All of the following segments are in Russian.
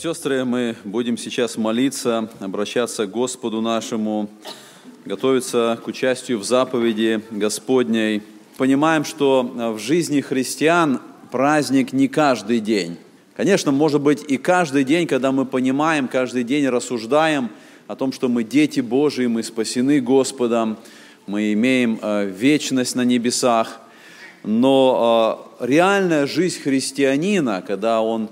Сестры, мы будем сейчас молиться, обращаться к Господу нашему, готовиться к участию в заповеди Господней. Понимаем, что в жизни христиан праздник не каждый день. Конечно, может быть и каждый день, когда мы понимаем, каждый день рассуждаем о том, что мы дети Божии, мы спасены Господом, мы имеем э, вечность на небесах. Но э, реальная жизнь христианина, когда он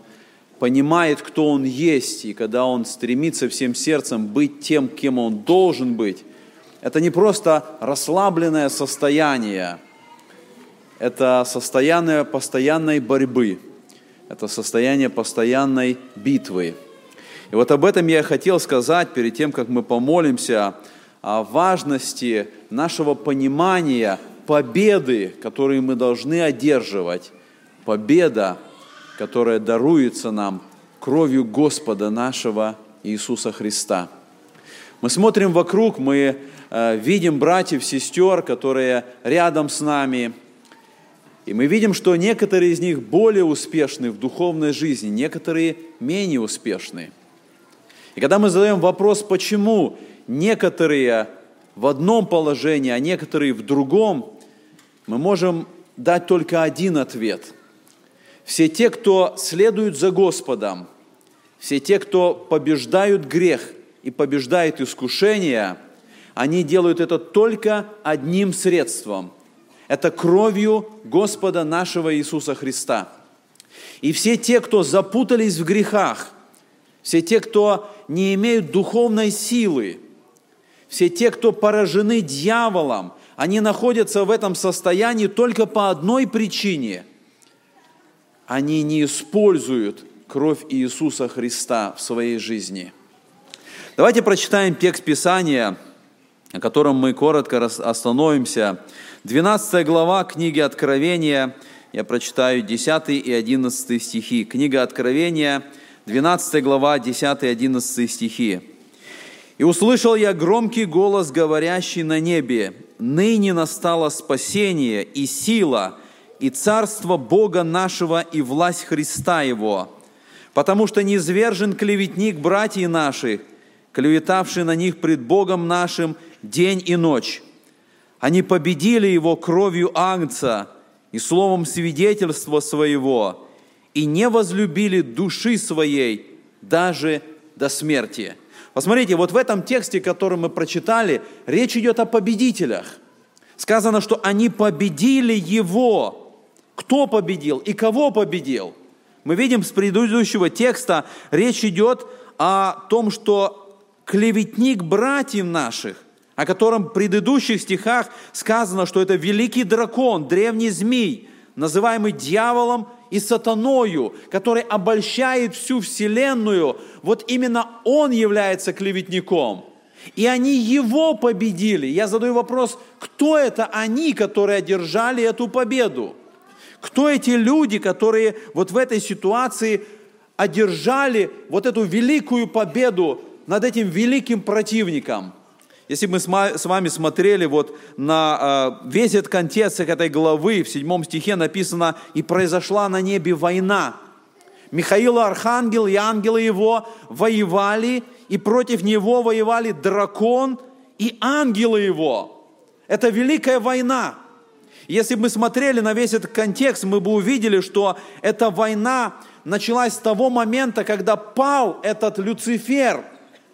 понимает, кто он есть, и когда он стремится всем сердцем быть тем, кем он должен быть, это не просто расслабленное состояние, это состояние постоянной борьбы, это состояние постоянной битвы. И вот об этом я хотел сказать перед тем, как мы помолимся о важности нашего понимания победы, которые мы должны одерживать. Победа, которая даруется нам кровью Господа нашего Иисуса Христа. Мы смотрим вокруг, мы э, видим братьев, сестер, которые рядом с нами – и мы видим, что некоторые из них более успешны в духовной жизни, некоторые менее успешны. И когда мы задаем вопрос, почему некоторые в одном положении, а некоторые в другом, мы можем дать только один ответ. Все те, кто следует за Господом, все те, кто побеждают грех и побеждают искушение, они делают это только одним средством – это кровью Господа нашего Иисуса Христа. И все те, кто запутались в грехах, все те, кто не имеют духовной силы, все те, кто поражены дьяволом, они находятся в этом состоянии только по одной причине. Они не используют кровь Иисуса Христа в своей жизни. Давайте прочитаем текст Писания, о котором мы коротко остановимся. 12 глава книги Откровения, я прочитаю 10 и 11 стихи. Книга Откровения, 12 глава, 10 и 11 стихи. «И услышал я громкий голос, говорящий на небе, «Ныне настало спасение и сила, и царство Бога нашего, и власть Христа Его, потому что низвержен клеветник братьев наших, клеветавший на них пред Богом нашим день и ночь. Они победили его кровью Агнца и словом свидетельства своего, и не возлюбили души своей даже до смерти. Посмотрите, вот в этом тексте, который мы прочитали, речь идет о победителях. Сказано, что они победили его. Кто победил и кого победил? Мы видим с предыдущего текста, речь идет о том, что клеветник братьев наших, о котором в предыдущих стихах сказано, что это великий дракон, древний змей, называемый дьяволом и сатаною, который обольщает всю вселенную, вот именно он является клеветником. И они его победили. Я задаю вопрос, кто это они, которые одержали эту победу? Кто эти люди, которые вот в этой ситуации одержали вот эту великую победу над этим великим противником? Если мы с вами смотрели вот на э, весь этот контекст этой главы, в седьмом стихе написано, «И произошла на небе война». Михаил Архангел и ангелы его воевали, и против него воевали дракон и ангелы его. Это великая война. Если бы мы смотрели на весь этот контекст, мы бы увидели, что эта война началась с того момента, когда пал этот Люцифер,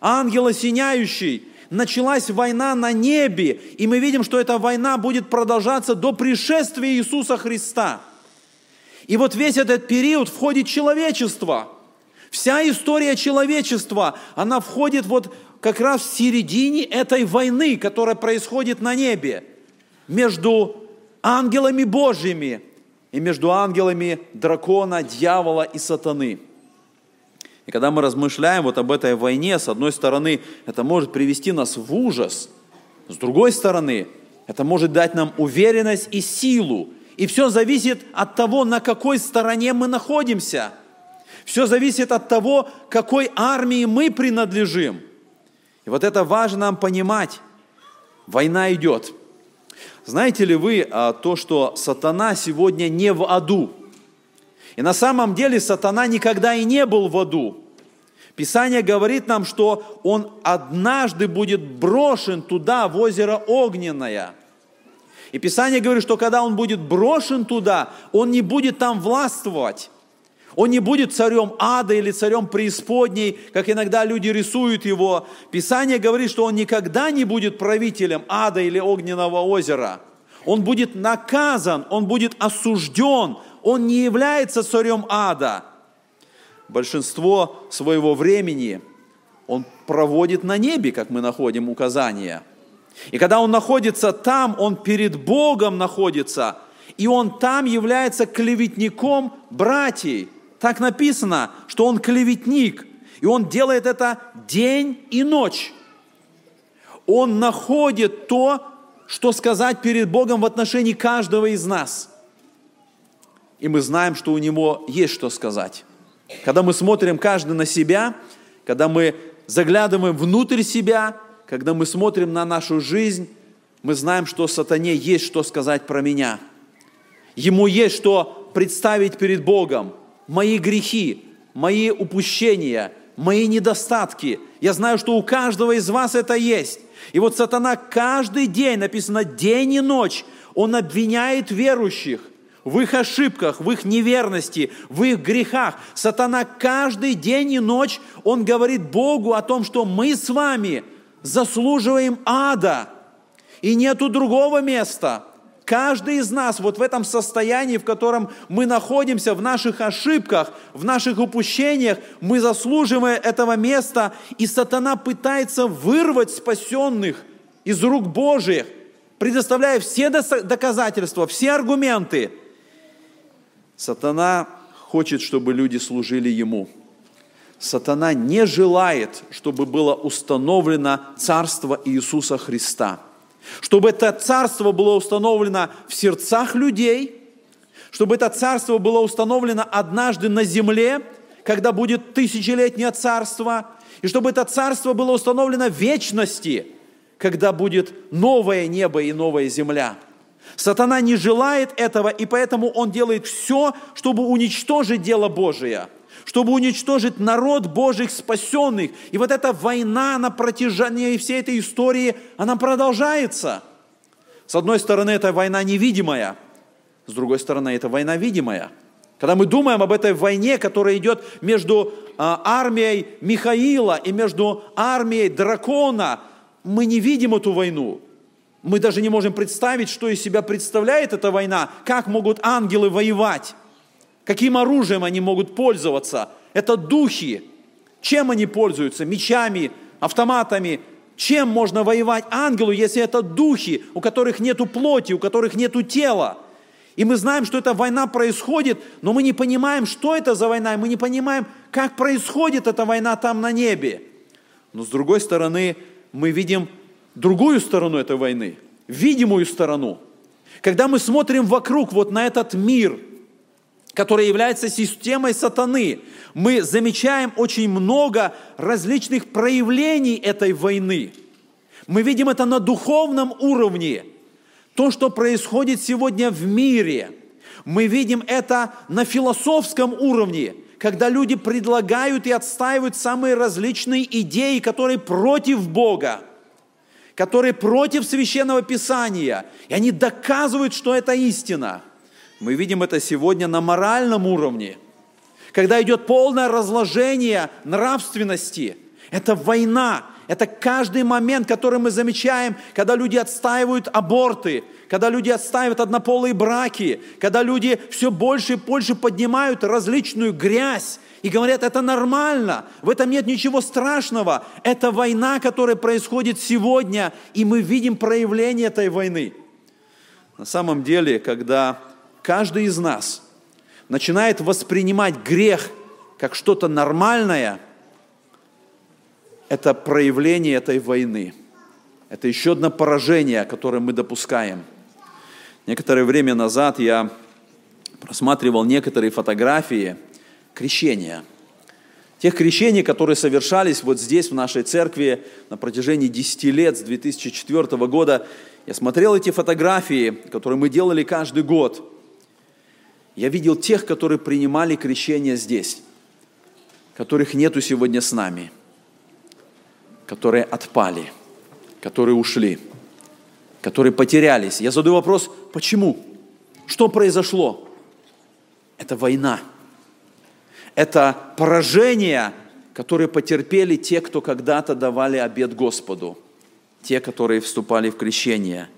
ангел осеняющий, началась война на небе, и мы видим, что эта война будет продолжаться до пришествия Иисуса Христа. И вот весь этот период входит человечество. Вся история человечества, она входит вот как раз в середине этой войны, которая происходит на небе между ангелами Божьими и между ангелами дракона, дьявола и сатаны. И когда мы размышляем вот об этой войне, с одной стороны, это может привести нас в ужас, с другой стороны, это может дать нам уверенность и силу. И все зависит от того, на какой стороне мы находимся. Все зависит от того, какой армии мы принадлежим. И вот это важно нам понимать. Война идет. Знаете ли вы а, то, что сатана сегодня не в аду? И на самом деле сатана никогда и не был в аду. Писание говорит нам, что он однажды будет брошен туда, в озеро Огненное. И Писание говорит, что когда он будет брошен туда, он не будет там властвовать. Он не будет царем ада или царем преисподней, как иногда люди рисуют его. Писание говорит, что он никогда не будет правителем ада или огненного озера. Он будет наказан, он будет осужден, он не является царем ада. Большинство своего времени он проводит на небе, как мы находим указания. И когда он находится там, он перед Богом находится, и он там является клеветником братьев. Так написано, что он клеветник, и он делает это день и ночь. Он находит то, что сказать перед Богом в отношении каждого из нас – и мы знаем, что у него есть что сказать. Когда мы смотрим каждый на себя, когда мы заглядываем внутрь себя, когда мы смотрим на нашу жизнь, мы знаем, что сатане есть что сказать про меня. Ему есть что представить перед Богом. Мои грехи, мои упущения, мои недостатки. Я знаю, что у каждого из вас это есть. И вот сатана каждый день, написано день и ночь, он обвиняет верующих в их ошибках, в их неверности, в их грехах. Сатана каждый день и ночь, он говорит Богу о том, что мы с вами заслуживаем ада, и нету другого места. Каждый из нас вот в этом состоянии, в котором мы находимся, в наших ошибках, в наших упущениях, мы заслуживаем этого места, и сатана пытается вырвать спасенных из рук Божьих, предоставляя все доказательства, все аргументы – Сатана хочет, чтобы люди служили ему. Сатана не желает, чтобы было установлено царство Иисуса Христа. Чтобы это царство было установлено в сердцах людей, чтобы это царство было установлено однажды на земле, когда будет тысячелетнее царство, и чтобы это царство было установлено в вечности, когда будет новое небо и новая земля – Сатана не желает этого, и поэтому он делает все, чтобы уничтожить дело Божие, чтобы уничтожить народ Божьих спасенных. И вот эта война на протяжении всей этой истории, она продолжается. С одной стороны, это война невидимая, с другой стороны, это война видимая. Когда мы думаем об этой войне, которая идет между а, армией Михаила и между армией дракона, мы не видим эту войну. Мы даже не можем представить, что из себя представляет эта война, как могут ангелы воевать, каким оружием они могут пользоваться. Это духи. Чем они пользуются? Мечами, автоматами. Чем можно воевать ангелу, если это духи, у которых нету плоти, у которых нету тела? И мы знаем, что эта война происходит, но мы не понимаем, что это за война, и мы не понимаем, как происходит эта война там на небе. Но с другой стороны, мы видим другую сторону этой войны, видимую сторону. Когда мы смотрим вокруг вот на этот мир, который является системой сатаны, мы замечаем очень много различных проявлений этой войны. Мы видим это на духовном уровне. То, что происходит сегодня в мире, мы видим это на философском уровне, когда люди предлагают и отстаивают самые различные идеи, которые против Бога – которые против священного писания, и они доказывают, что это истина. Мы видим это сегодня на моральном уровне, когда идет полное разложение нравственности. Это война, это каждый момент, который мы замечаем, когда люди отстаивают аборты, когда люди отстаивают однополые браки, когда люди все больше и больше поднимают различную грязь, и говорят, это нормально, в этом нет ничего страшного. Это война, которая происходит сегодня, и мы видим проявление этой войны. На самом деле, когда каждый из нас начинает воспринимать грех как что-то нормальное, это проявление этой войны. Это еще одно поражение, которое мы допускаем. Некоторое время назад я просматривал некоторые фотографии крещения. Тех крещений, которые совершались вот здесь, в нашей церкви, на протяжении 10 лет, с 2004 года. Я смотрел эти фотографии, которые мы делали каждый год. Я видел тех, которые принимали крещение здесь, которых нету сегодня с нами, которые отпали, которые ушли, которые потерялись. Я задаю вопрос, почему? Что произошло? Это война. Это поражение, которое потерпели те, кто когда-то давали обед Господу, те, которые вступали в крещение.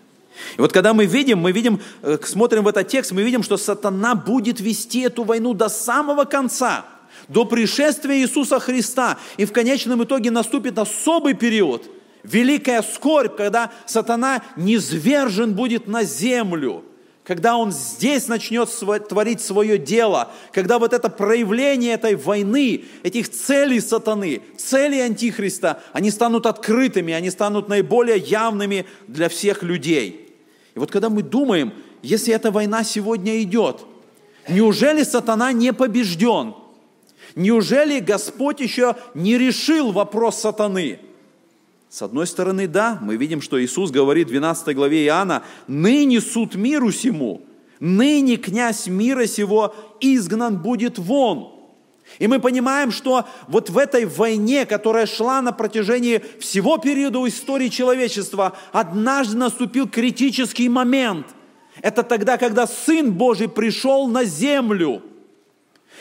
И вот когда мы видим, мы видим, э, смотрим в этот текст, мы видим, что сатана будет вести эту войну до самого конца, до пришествия Иисуса Христа. И в конечном итоге наступит особый период, великая скорбь, когда сатана низвержен будет на землю – когда он здесь начнет творить свое дело, когда вот это проявление этой войны, этих целей сатаны, целей Антихриста, они станут открытыми, они станут наиболее явными для всех людей. И вот когда мы думаем, если эта война сегодня идет, неужели сатана не побежден? Неужели Господь еще не решил вопрос сатаны? С одной стороны, да, мы видим, что Иисус говорит в 12 главе Иоанна, «Ныне суд миру сему, ныне князь мира сего изгнан будет вон». И мы понимаем, что вот в этой войне, которая шла на протяжении всего периода истории человечества, однажды наступил критический момент. Это тогда, когда Сын Божий пришел на землю –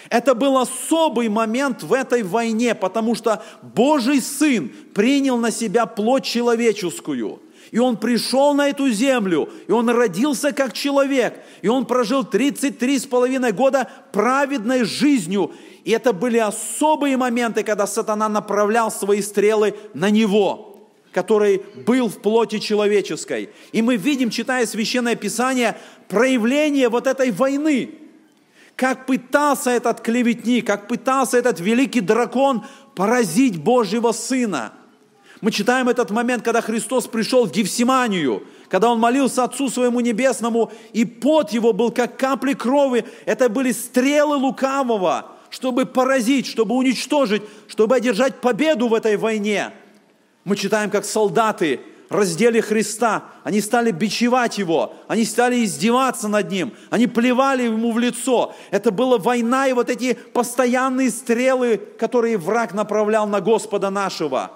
это был особый момент в этой войне, потому что Божий Сын принял на себя плоть человеческую. И он пришел на эту землю, и он родился как человек, и он прожил 33 с половиной года праведной жизнью. И это были особые моменты, когда сатана направлял свои стрелы на него, который был в плоти человеческой. И мы видим, читая Священное Писание, проявление вот этой войны – как пытался этот клеветник, как пытался этот великий дракон поразить Божьего Сына. Мы читаем этот момент, когда Христос пришел в Гефсиманию, когда Он молился Отцу Своему Небесному, и пот Его был как капли крови. Это были стрелы лукавого, чтобы поразить, чтобы уничтожить, чтобы одержать победу в этой войне. Мы читаем, как солдаты раздели Христа, они стали бичевать Его, они стали издеваться над Ним, они плевали Ему в лицо. Это была война и вот эти постоянные стрелы, которые враг направлял на Господа нашего.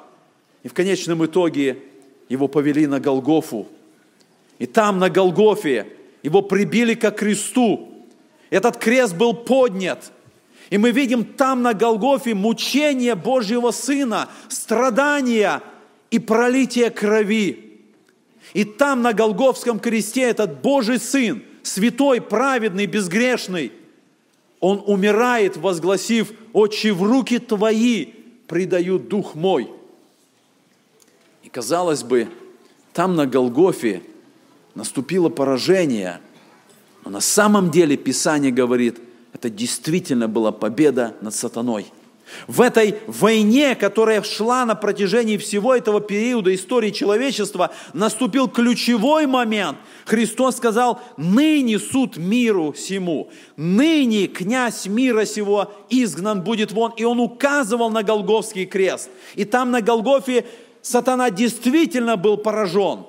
И в конечном итоге Его повели на Голгофу. И там, на Голгофе, Его прибили к кресту. Этот крест был поднят – и мы видим там на Голгофе мучение Божьего Сына, страдания, и пролитие крови. И там на Голговском кресте этот Божий Сын, святой, праведный, безгрешный, он умирает, возгласив, «Отче, в руки Твои предаю Дух мой». И казалось бы, там на Голгофе наступило поражение, но на самом деле Писание говорит, это действительно была победа над сатаной – в этой войне, которая шла на протяжении всего этого периода истории человечества, наступил ключевой момент. Христос сказал, ныне суд миру сему, ныне князь мира сего изгнан будет вон. И он указывал на Голговский крест. И там на Голгофе сатана действительно был поражен.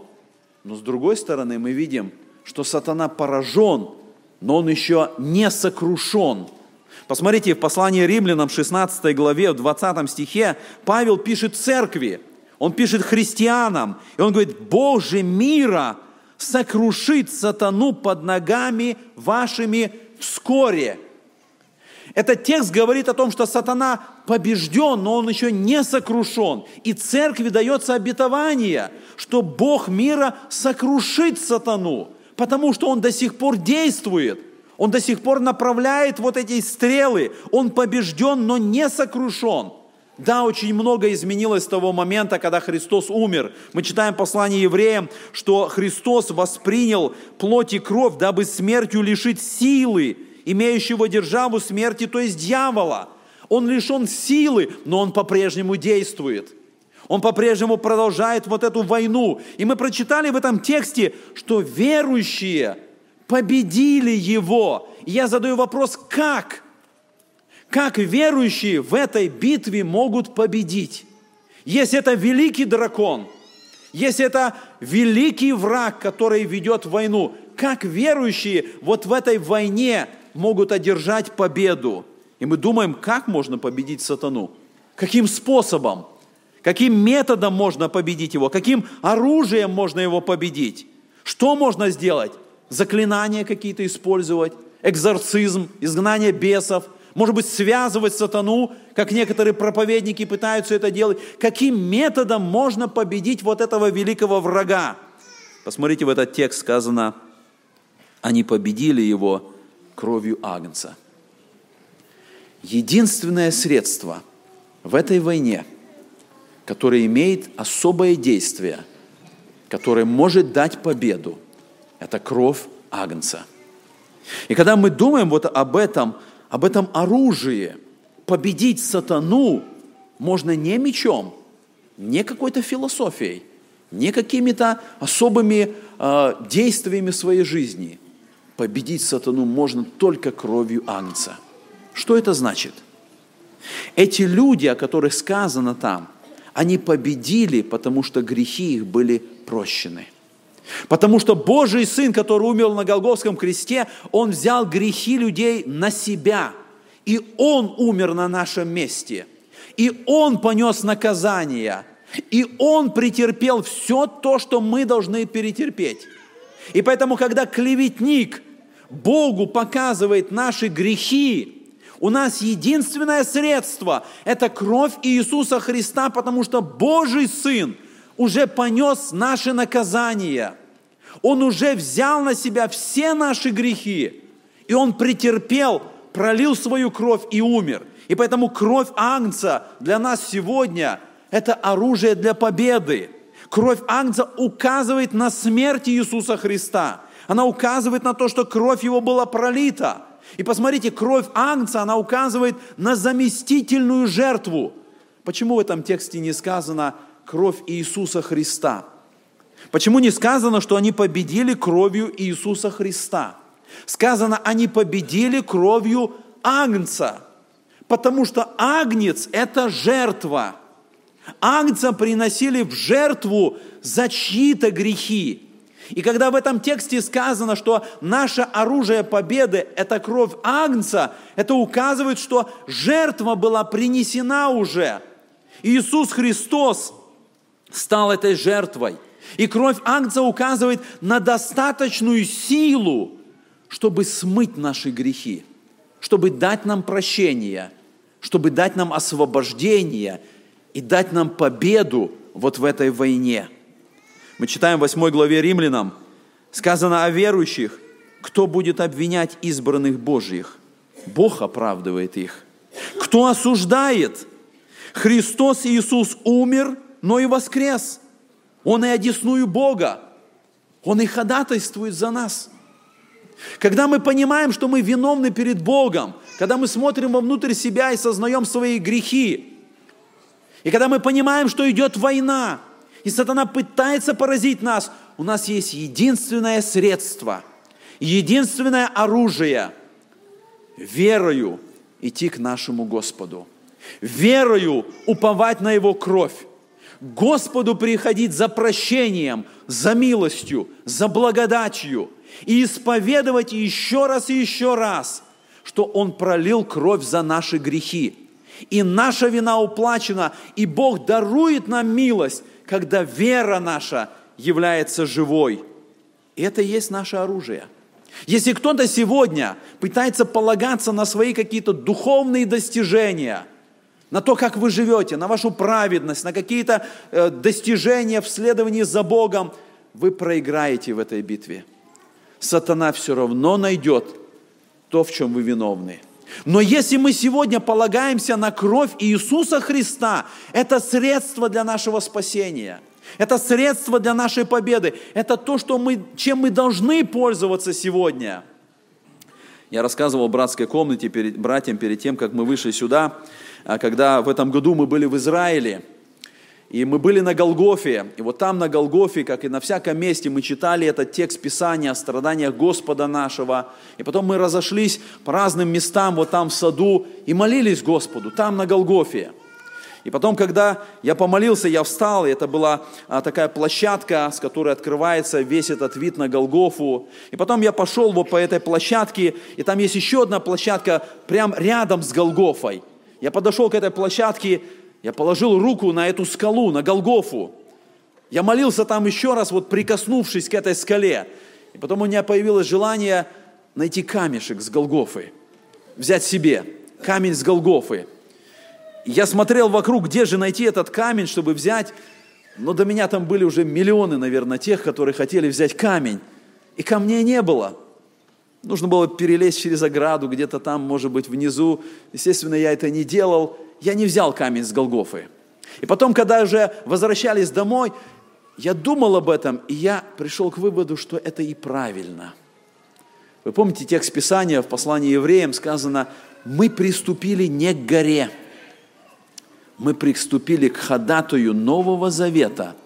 Но с другой стороны мы видим, что сатана поражен, но он еще не сокрушен – Посмотрите, в послании римлянам 16 главе, в 20 стихе, Павел пишет церкви, он пишет христианам, и он говорит, Боже мира сокрушит сатану под ногами вашими вскоре. Этот текст говорит о том, что сатана побежден, но он еще не сокрушен. И церкви дается обетование, что Бог мира сокрушит сатану, потому что он до сих пор действует – он до сих пор направляет вот эти стрелы. Он побежден, но не сокрушен. Да, очень много изменилось с того момента, когда Христос умер. Мы читаем послание евреям, что Христос воспринял плоть и кровь, дабы смертью лишить силы, имеющего державу смерти, то есть дьявола. Он лишен силы, но он по-прежнему действует. Он по-прежнему продолжает вот эту войну. И мы прочитали в этом тексте, что верующие победили его. И я задаю вопрос, как? Как верующие в этой битве могут победить? Если это великий дракон, если это великий враг, который ведет войну, как верующие вот в этой войне могут одержать победу? И мы думаем, как можно победить сатану? Каким способом? Каким методом можно победить его? Каким оружием можно его победить? Что можно сделать? Заклинания какие-то использовать? Экзорцизм, изгнание бесов? Может быть, связывать сатану, как некоторые проповедники пытаются это делать? Каким методом можно победить вот этого великого врага? Посмотрите, в этот текст сказано, они победили его кровью Агнца. Единственное средство в этой войне, которое имеет особое действие, которое может дать победу, это кровь Агнца. И когда мы думаем вот об этом, об этом оружии, победить сатану можно не мечом, не какой-то философией, не какими-то особыми э, действиями своей жизни. Победить сатану можно только кровью Агнца – что это значит? Эти люди, о которых сказано там, они победили, потому что грехи их были прощены. Потому что Божий Сын, который умер на Голговском кресте, Он взял грехи людей на себя. И Он умер на нашем месте. И Он понес наказание. И Он претерпел все то, что мы должны перетерпеть. И поэтому, когда клеветник Богу показывает наши грехи, у нас единственное средство – это кровь Иисуса Христа, потому что Божий Сын уже понес наши наказания. Он уже взял на себя все наши грехи, и Он претерпел, пролил свою кровь и умер. И поэтому кровь Агнца для нас сегодня – это оружие для победы. Кровь Агнца указывает на смерть Иисуса Христа. Она указывает на то, что кровь Его была пролита – и посмотрите, кровь Агнца, она указывает на заместительную жертву. Почему в этом тексте не сказано кровь Иисуса Христа? Почему не сказано, что они победили кровью Иисуса Христа? Сказано, они победили кровью Агнца, потому что Агнец – это жертва. Агнца приносили в жертву за чьи-то грехи. И когда в этом тексте сказано, что наше оружие победы – это кровь Агнца, это указывает, что жертва была принесена уже. Иисус Христос стал этой жертвой. И кровь Агнца указывает на достаточную силу, чтобы смыть наши грехи, чтобы дать нам прощение, чтобы дать нам освобождение и дать нам победу вот в этой войне – мы читаем в 8 главе Римлянам, сказано о верующих, кто будет обвинять избранных Божьих? Бог оправдывает их. Кто осуждает? Христос Иисус умер, но и воскрес. Он и одесную Бога. Он и ходатайствует за нас. Когда мы понимаем, что мы виновны перед Богом, когда мы смотрим вовнутрь себя и сознаем свои грехи, и когда мы понимаем, что идет война, и сатана пытается поразить нас, у нас есть единственное средство, единственное оружие – верою идти к нашему Господу, верою уповать на Его кровь, Господу приходить за прощением, за милостью, за благодатью и исповедовать еще раз и еще раз, что Он пролил кровь за наши грехи. И наша вина уплачена, и Бог дарует нам милость, когда вера наша является живой. И это и есть наше оружие. Если кто-то сегодня пытается полагаться на свои какие-то духовные достижения, на то, как вы живете, на вашу праведность, на какие-то э, достижения в следовании за Богом, вы проиграете в этой битве. Сатана все равно найдет то, в чем вы виновны – но если мы сегодня полагаемся на кровь Иисуса Христа, это средство для нашего спасения. Это средство для нашей победы. Это то, что мы, чем мы должны пользоваться сегодня. Я рассказывал в братской комнате перед, братьям перед тем, как мы вышли сюда, а, когда в этом году мы были в Израиле, и мы были на Голгофе, и вот там на Голгофе, как и на всяком месте, мы читали этот текст Писания о страданиях Господа нашего, и потом мы разошлись по разным местам, вот там в саду, и молились Господу, там на Голгофе. И потом, когда я помолился, я встал, и это была а, такая площадка, с которой открывается весь этот вид на Голгофу. И потом я пошел вот по этой площадке, и там есть еще одна площадка прямо рядом с Голгофой. Я подошел к этой площадке, я положил руку на эту скалу, на Голгофу. Я молился там еще раз, вот прикоснувшись к этой скале. И потом у меня появилось желание найти камешек с Голгофы, взять себе камень с Голгофы – я смотрел вокруг, где же найти этот камень, чтобы взять, но до меня там были уже миллионы, наверное, тех, которые хотели взять камень. И камней не было. Нужно было перелезть через ограду, где-то там, может быть, внизу. Естественно, я это не делал. Я не взял камень с Голгофы. И потом, когда уже возвращались домой, я думал об этом, и я пришел к выводу, что это и правильно. Вы помните текст Писания в послании евреям сказано, мы приступили не к горе, мы приступили к ходатую Нового Завета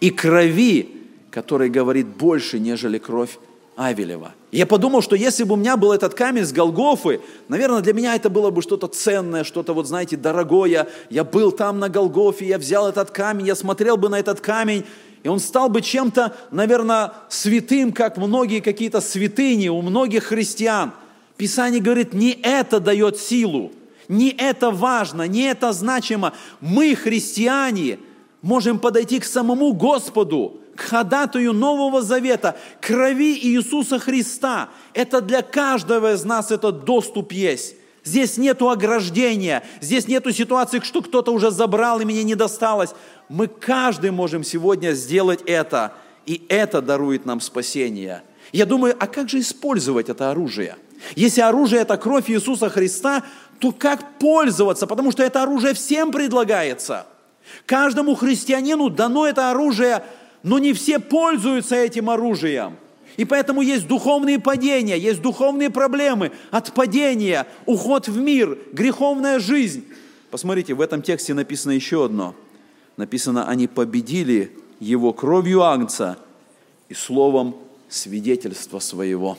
и крови, который говорит больше, нежели кровь Авелева. Я подумал, что если бы у меня был этот камень с Голгофы, наверное, для меня это было бы что-то ценное, что-то, вот знаете, дорогое. Я был там на Голгофе, я взял этот камень, я смотрел бы на этот камень, и он стал бы чем-то, наверное, святым, как многие какие-то святыни у многих христиан. Писание говорит, не это дает силу, не это важно, не это значимо. Мы, христиане, можем подойти к самому Господу, к ходатую Нового Завета, крови Иисуса Христа. Это для каждого из нас этот доступ есть. Здесь нету ограждения, здесь нету ситуации, что кто-то уже забрал и мне не досталось. Мы каждый можем сегодня сделать это, и это дарует нам спасение. Я думаю, а как же использовать это оружие? Если оружие – это кровь Иисуса Христа, то как пользоваться? Потому что это оружие всем предлагается. Каждому христианину дано это оружие, но не все пользуются этим оружием. И поэтому есть духовные падения, есть духовные проблемы, отпадения, уход в мир, греховная жизнь. Посмотрите, в этом тексте написано еще одно. Написано, они победили его кровью Агнца и словом свидетельства своего.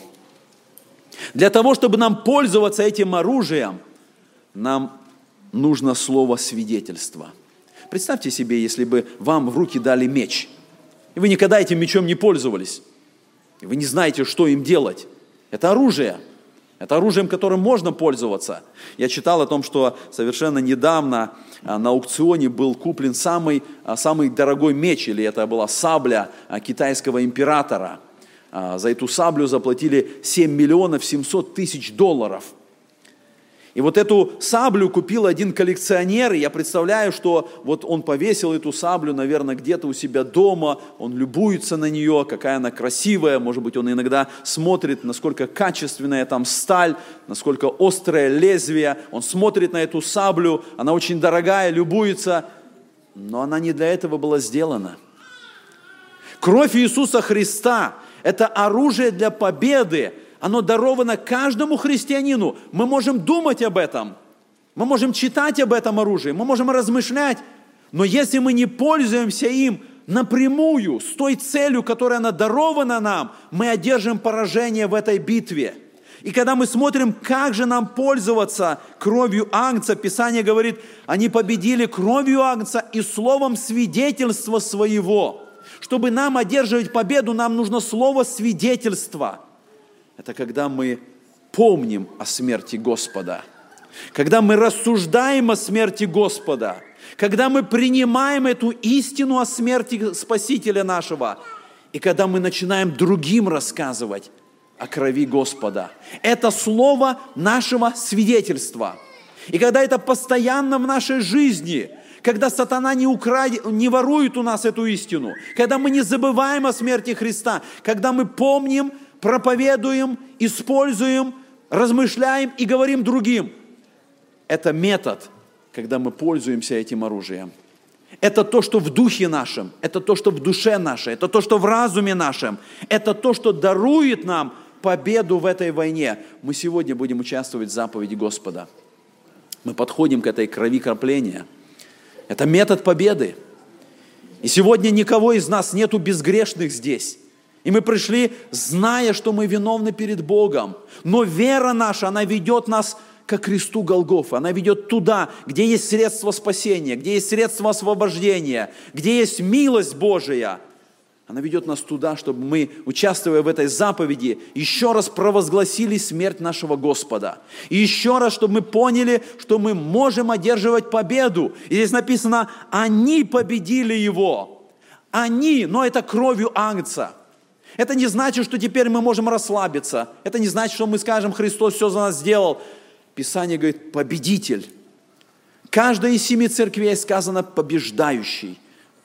Для того, чтобы нам пользоваться этим оружием – нам нужно слово свидетельства. Представьте себе, если бы вам в руки дали меч, и вы никогда этим мечом не пользовались, и вы не знаете, что им делать. Это оружие. Это оружием, которым можно пользоваться. Я читал о том, что совершенно недавно а, на аукционе был куплен самый, а, самый дорогой меч, или это была сабля а, китайского императора. За эту саблю заплатили 7 миллионов 700 тысяч долларов – и вот эту саблю купил один коллекционер, и я представляю, что вот он повесил эту саблю, наверное, где-то у себя дома, он любуется на нее, какая она красивая, может быть, он иногда смотрит, насколько качественная там сталь, насколько острое лезвие, он смотрит на эту саблю, она очень дорогая, любуется, но она не для этого была сделана. Кровь Иисуса Христа – это оружие для победы, оно даровано каждому христианину. Мы можем думать об этом, мы можем читать об этом оружии, мы можем размышлять, но если мы не пользуемся им напрямую, с той целью, которая она дарована нам, мы одержим поражение в этой битве. И когда мы смотрим, как же нам пользоваться кровью Агнца, Писание говорит, они победили кровью Агнца и словом свидетельства своего. Чтобы нам одерживать победу, нам нужно слово свидетельства – это когда мы помним о смерти Господа, когда мы рассуждаем о смерти Господа, когда мы принимаем эту истину о смерти Спасителя нашего, и когда мы начинаем другим рассказывать о крови Господа. Это слово нашего свидетельства. И когда это постоянно в нашей жизни, когда сатана не, украд... не ворует у нас эту истину, когда мы не забываем о смерти Христа, когда мы помним проповедуем, используем, размышляем и говорим другим. Это метод, когда мы пользуемся этим оружием. Это то, что в духе нашем, это то, что в душе нашей, это то, что в разуме нашем, это то, что дарует нам победу в этой войне, мы сегодня будем участвовать в заповеди Господа. Мы подходим к этой крови кропления. Это метод победы. И сегодня никого из нас нету безгрешных здесь. И мы пришли, зная, что мы виновны перед Богом. Но вера наша, она ведет нас к кресту Голгофа. Она ведет туда, где есть средство спасения, где есть средство освобождения, где есть милость Божия – она ведет нас туда, чтобы мы, участвуя в этой заповеди, еще раз провозгласили смерть нашего Господа. И еще раз, чтобы мы поняли, что мы можем одерживать победу. И здесь написано, они победили его. Они, но это кровью Агнца. Это не значит, что теперь мы можем расслабиться. Это не значит, что мы скажем, Христос все за нас сделал. Писание говорит, победитель. Каждая из семи церквей сказано побеждающий.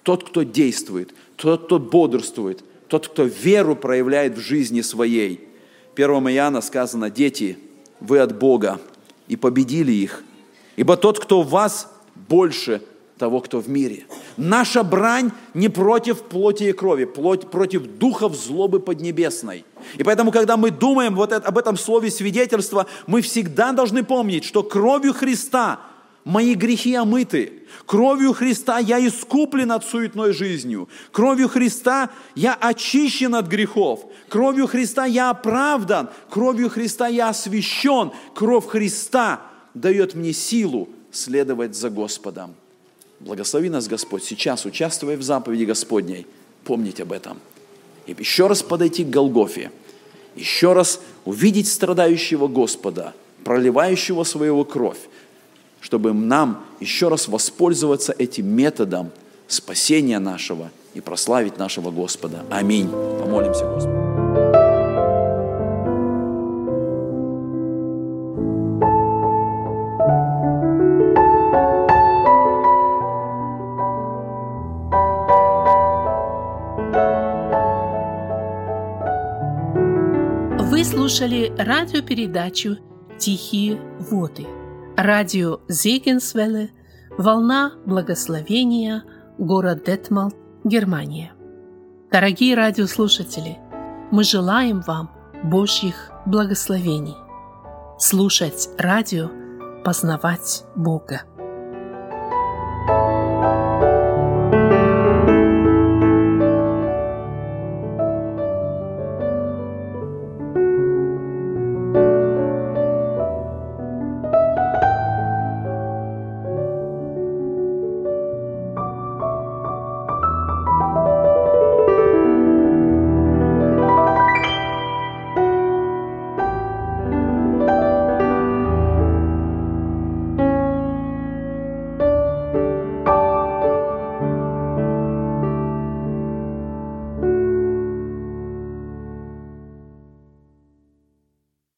Тот, кто действует тот, кто бодрствует, тот, кто веру проявляет в жизни своей. 1 Иоанна сказано, дети, вы от Бога и победили их, ибо тот, кто в вас, больше того, кто в мире. Наша брань не против плоти и крови, плоть против духов злобы поднебесной. И поэтому, когда мы думаем вот об этом слове свидетельства, мы всегда должны помнить, что кровью Христа – Мои грехи омыты. Кровью Христа я искуплен от суетной жизнью. Кровью Христа я очищен от грехов. Кровью Христа я оправдан. Кровью Христа я освящен. Кровь Христа дает мне силу следовать за Господом. Благослови нас, Господь, сейчас, участвуя в заповеди Господней, помнить об этом. И еще раз подойти к Голгофе, еще раз увидеть страдающего Господа, проливающего своего кровь, чтобы нам еще раз воспользоваться этим методом спасения нашего и прославить нашего Господа. Аминь. Помолимся Господу. Слушали радиопередачу «Тихие воды». Радио Зегенсвелле, Волна Благословения, город Детмалт, Германия. Дорогие радиослушатели, мы желаем вам Божьих благословений. Слушать радио, познавать Бога.